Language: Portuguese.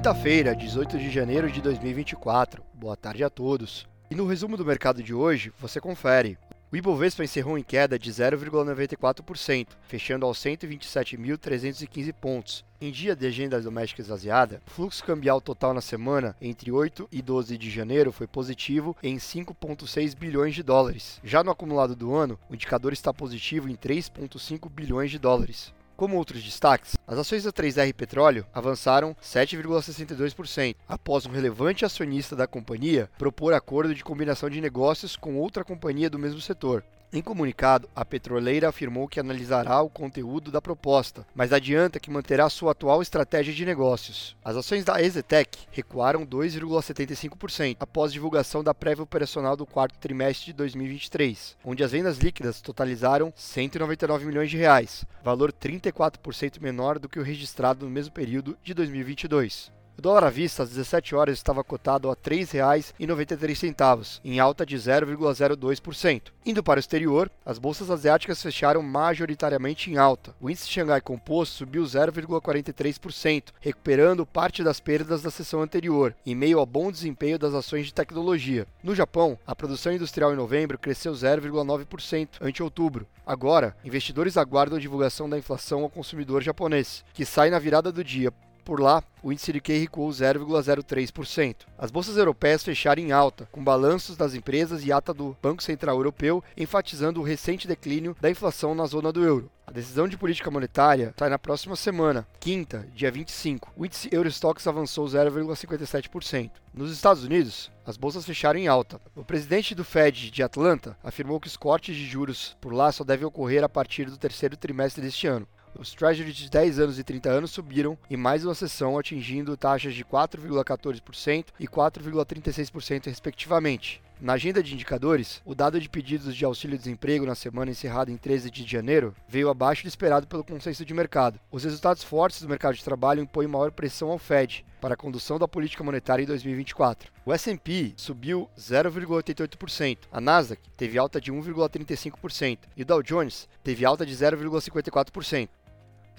Quinta-feira, 18 de janeiro de 2024. Boa tarde a todos. E no resumo do mercado de hoje, você confere. O Ibovespa encerrou em queda de 0,94%, fechando aos 127.315 pontos. Em dia de agenda doméstica esvaziada, o fluxo cambial total na semana entre 8 e 12 de janeiro foi positivo em 5,6 bilhões de dólares. Já no acumulado do ano, o indicador está positivo em 3,5 bilhões de dólares. Como outros destaques, as ações da 3R Petróleo avançaram 7,62%, após um relevante acionista da companhia propor acordo de combinação de negócios com outra companhia do mesmo setor. Em comunicado, a petroleira afirmou que analisará o conteúdo da proposta, mas adianta que manterá sua atual estratégia de negócios. As ações da Ezetec recuaram 2,75% após divulgação da prévia operacional do quarto trimestre de 2023, onde as vendas líquidas totalizaram 199 milhões de reais, valor 34% menor do que o registrado no mesmo período de 2022. O dólar à vista às 17 horas estava cotado a R$ 3,93, em alta de 0,02%. Indo para o exterior, as bolsas asiáticas fecharam majoritariamente em alta. O índice Xangai Composto subiu 0,43%, recuperando parte das perdas da sessão anterior, em meio ao bom desempenho das ações de tecnologia. No Japão, a produção industrial em novembro cresceu 0,9% ante outubro. Agora, investidores aguardam a divulgação da inflação ao consumidor japonês, que sai na virada do dia por lá, o índice de QI recuou 0,03%. As bolsas europeias fecharam em alta, com balanços das empresas e ata do Banco Central Europeu enfatizando o recente declínio da inflação na zona do euro. A decisão de política monetária sai na próxima semana, quinta, dia 25. O índice Eurostox avançou 0,57%. Nos Estados Unidos, as bolsas fecharam em alta. O presidente do Fed de Atlanta afirmou que os cortes de juros por lá só devem ocorrer a partir do terceiro trimestre deste ano. Os Treasuries de 10 anos e 30 anos subiram em mais uma sessão, atingindo taxas de 4,14% e 4,36%, respectivamente. Na agenda de indicadores, o dado de pedidos de auxílio-desemprego na semana encerrada em 13 de janeiro veio abaixo do esperado pelo consenso de mercado. Os resultados fortes do mercado de trabalho impõem maior pressão ao Fed para a condução da política monetária em 2024. O S&P subiu 0,88%, a Nasdaq teve alta de 1,35% e o Dow Jones teve alta de 0,54%.